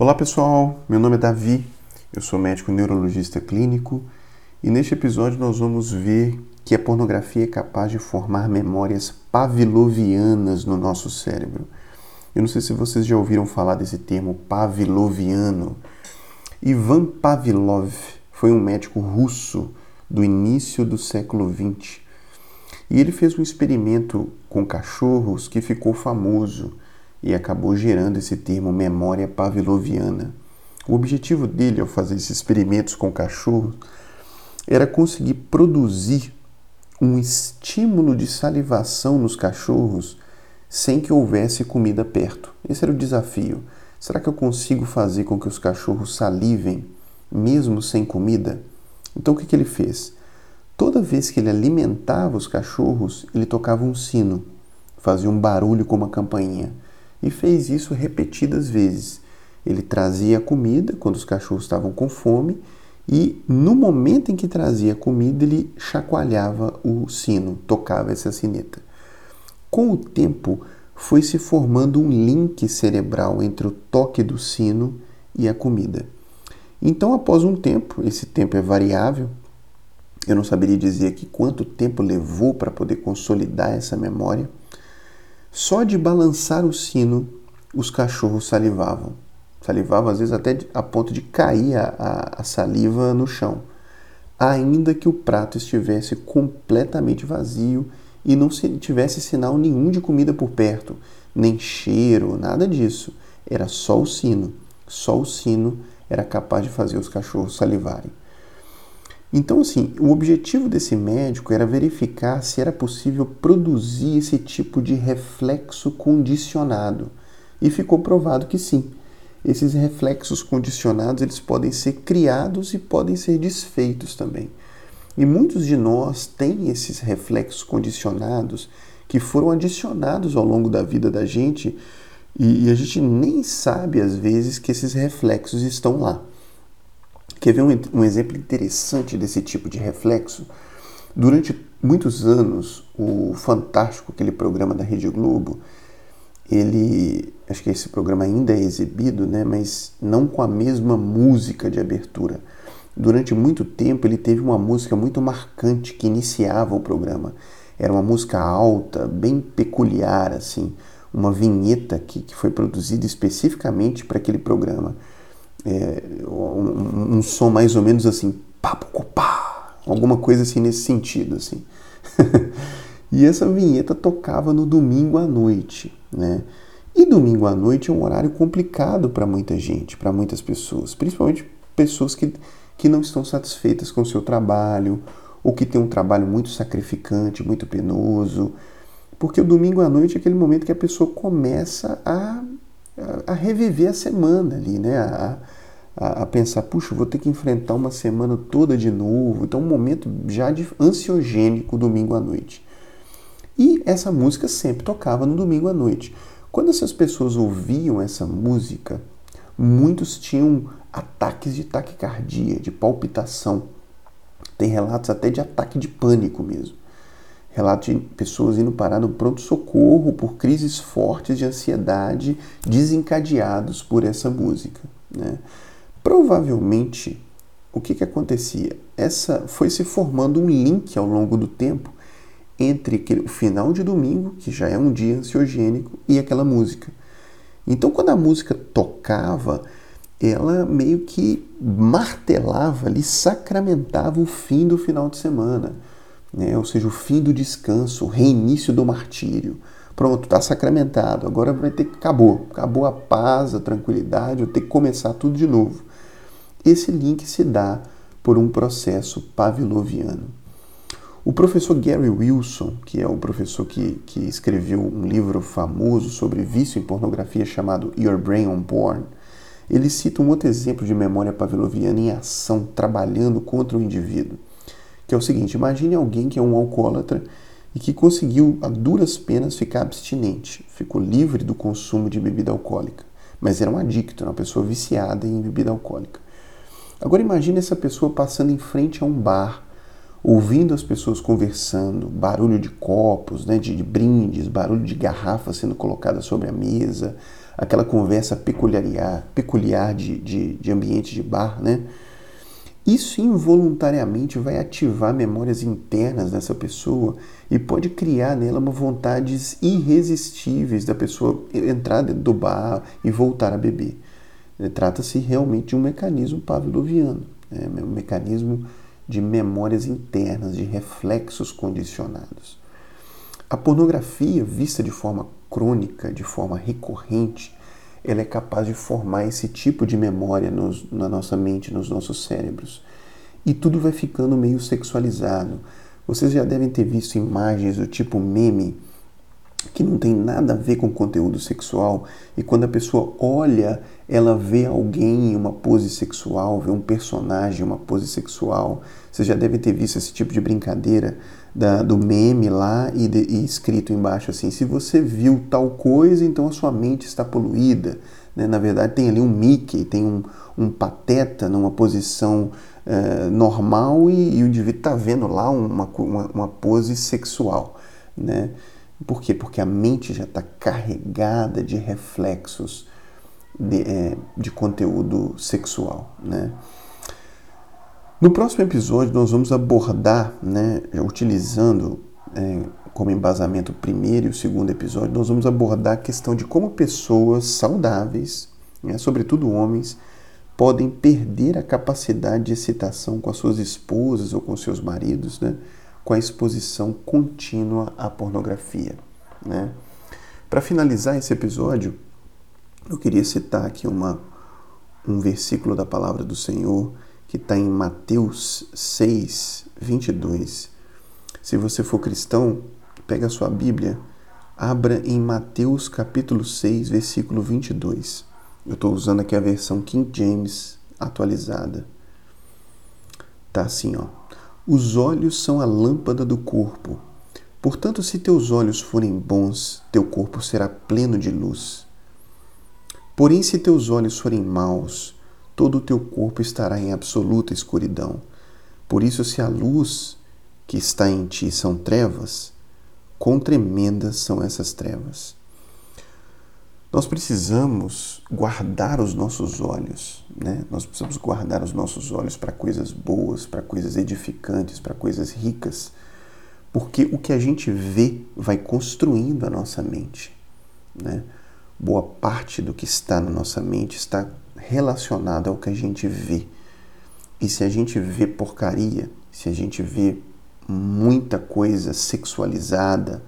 Olá pessoal, meu nome é Davi, eu sou médico neurologista clínico. E neste episódio nós vamos ver que a pornografia é capaz de formar memórias pavlovianas no nosso cérebro. Eu não sei se vocês já ouviram falar desse termo pavloviano. Ivan Pavlov foi um médico russo do início do século XX e ele fez um experimento com cachorros que ficou famoso e acabou gerando esse termo memória pavloviana. O objetivo dele ao fazer esses experimentos com cachorros era conseguir produzir um estímulo de salivação nos cachorros sem que houvesse comida perto. Esse era o desafio. Será que eu consigo fazer com que os cachorros salivem mesmo sem comida? Então o que, que ele fez? Toda vez que ele alimentava os cachorros, ele tocava um sino, fazia um barulho com uma campainha e fez isso repetidas vezes. Ele trazia a comida quando os cachorros estavam com fome e no momento em que trazia a comida ele chacoalhava o sino, tocava essa sineta. Com o tempo foi se formando um link cerebral entre o toque do sino e a comida. Então, após um tempo, esse tempo é variável, eu não saberia dizer aqui quanto tempo levou para poder consolidar essa memória só de balançar o sino, os cachorros salivavam. Salivavam, às vezes, até a ponto de cair a, a, a saliva no chão, ainda que o prato estivesse completamente vazio e não tivesse sinal nenhum de comida por perto, nem cheiro, nada disso. Era só o sino. Só o sino era capaz de fazer os cachorros salivarem. Então, assim, o objetivo desse médico era verificar se era possível produzir esse tipo de reflexo condicionado. E ficou provado que sim. Esses reflexos condicionados eles podem ser criados e podem ser desfeitos também. E muitos de nós têm esses reflexos condicionados que foram adicionados ao longo da vida da gente e, e a gente nem sabe às vezes que esses reflexos estão lá. Quer ver um, um exemplo interessante desse tipo de reflexo? Durante muitos anos, o Fantástico, aquele programa da Rede Globo, ele, acho que esse programa ainda é exibido, né, mas não com a mesma música de abertura. Durante muito tempo ele teve uma música muito marcante que iniciava o programa. Era uma música alta, bem peculiar, assim, uma vinheta que, que foi produzida especificamente para aquele programa é, um, um, som mais ou menos assim, papo pá, alguma coisa assim nesse sentido, assim. e essa vinheta tocava no domingo à noite, né? E domingo à noite é um horário complicado para muita gente, para muitas pessoas, principalmente pessoas que, que não estão satisfeitas com o seu trabalho ou que têm um trabalho muito sacrificante, muito penoso, porque o domingo à noite é aquele momento que a pessoa começa a a, reviver a semana ali, né? A, a, a, pensar, puxa, vou ter que enfrentar uma semana toda de novo. Então, um momento já de ansiogênico domingo à noite. E essa música sempre tocava no domingo à noite. Quando essas pessoas ouviam essa música, muitos tinham ataques de taquicardia, de palpitação. Tem relatos até de ataque de pânico mesmo. Relato de pessoas indo parar no pronto-socorro por crises fortes de ansiedade desencadeados por essa música. Né? Provavelmente, o que, que acontecia? Essa foi se formando um link ao longo do tempo entre o final de domingo, que já é um dia ansiogênico, e aquela música. Então, quando a música tocava, ela meio que martelava ali, sacramentava o fim do final de semana né? ou seja, o fim do descanso, o reinício do martírio. Pronto, está sacramentado, agora vai ter que acabou, acabou a paz, a tranquilidade, vou ter que começar tudo de novo. Esse link se dá por um processo pavloviano. O professor Gary Wilson, que é um professor que, que escreveu um livro famoso sobre vício em pornografia chamado Your Brain on Porn, ele cita um outro exemplo de memória pavloviana em ação, trabalhando contra o indivíduo que é o seguinte: imagine alguém que é um alcoólatra e que conseguiu a duras penas ficar abstinente, ficou livre do consumo de bebida alcoólica, mas era um adicto, uma pessoa viciada em bebida alcoólica. Agora imagine essa pessoa passando em frente a um bar, ouvindo as pessoas conversando, barulho de copos, né, de, de brindes, barulho de garrafas sendo colocadas sobre a mesa, aquela conversa peculiar, peculiar de, de, de ambiente de bar, né? Isso involuntariamente vai ativar memórias internas dessa pessoa e pode criar nela uma vontades irresistíveis da pessoa entrar do bar e voltar a beber. Trata-se realmente de um mecanismo pavloviano, né? um mecanismo de memórias internas, de reflexos condicionados. A pornografia, vista de forma crônica, de forma recorrente, ela é capaz de formar esse tipo de memória nos, na nossa mente, nos nossos cérebros. E tudo vai ficando meio sexualizado. Vocês já devem ter visto imagens do tipo meme que não tem nada a ver com conteúdo sexual e quando a pessoa olha, ela vê alguém em uma pose sexual, vê um personagem em uma pose sexual. Vocês já devem ter visto esse tipo de brincadeira da, do meme lá e, de, e, escrito embaixo assim: se você viu tal coisa, então a sua mente está poluída. Né? Na verdade, tem ali um Mickey, tem um, um pateta numa posição uh, normal e, e, o indivíduo está vendo lá uma, uma, uma, pose sexual. Né? Por quê? Porque a mente já está carregada de reflexos de, é, de conteúdo sexual. Né? No próximo episódio, nós vamos abordar, né, utilizando é, como embasamento o primeiro e o segundo episódio, nós vamos abordar a questão de como pessoas saudáveis, né, sobretudo homens, podem perder a capacidade de excitação com as suas esposas ou com seus maridos, né, com a exposição contínua à pornografia. Né? Para finalizar esse episódio, eu queria citar aqui uma, um versículo da palavra do Senhor que está em Mateus 6, 22. Se você for cristão, pega a sua Bíblia, abra em Mateus capítulo 6, versículo 22. Eu estou usando aqui a versão King James atualizada. Tá assim, ó. Os olhos são a lâmpada do corpo. Portanto, se teus olhos forem bons, teu corpo será pleno de luz. Porém, se teus olhos forem maus, todo o teu corpo estará em absoluta escuridão. Por isso, se a luz que está em ti são trevas, quão tremendas são essas trevas. Nós precisamos guardar os nossos olhos, né? Nós precisamos guardar os nossos olhos para coisas boas, para coisas edificantes, para coisas ricas, porque o que a gente vê vai construindo a nossa mente, né? Boa parte do que está na nossa mente está relacionada ao que a gente vê. E se a gente vê porcaria, se a gente vê muita coisa sexualizada,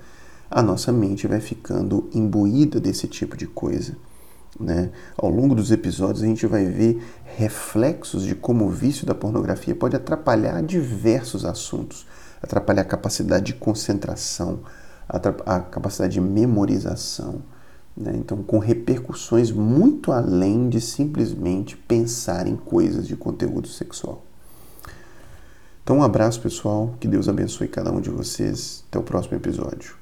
a nossa mente vai ficando imbuída desse tipo de coisa. Né? Ao longo dos episódios, a gente vai ver reflexos de como o vício da pornografia pode atrapalhar diversos assuntos atrapalhar a capacidade de concentração, a capacidade de memorização né? Então, com repercussões muito além de simplesmente pensar em coisas de conteúdo sexual. Então, um abraço, pessoal. Que Deus abençoe cada um de vocês. Até o próximo episódio.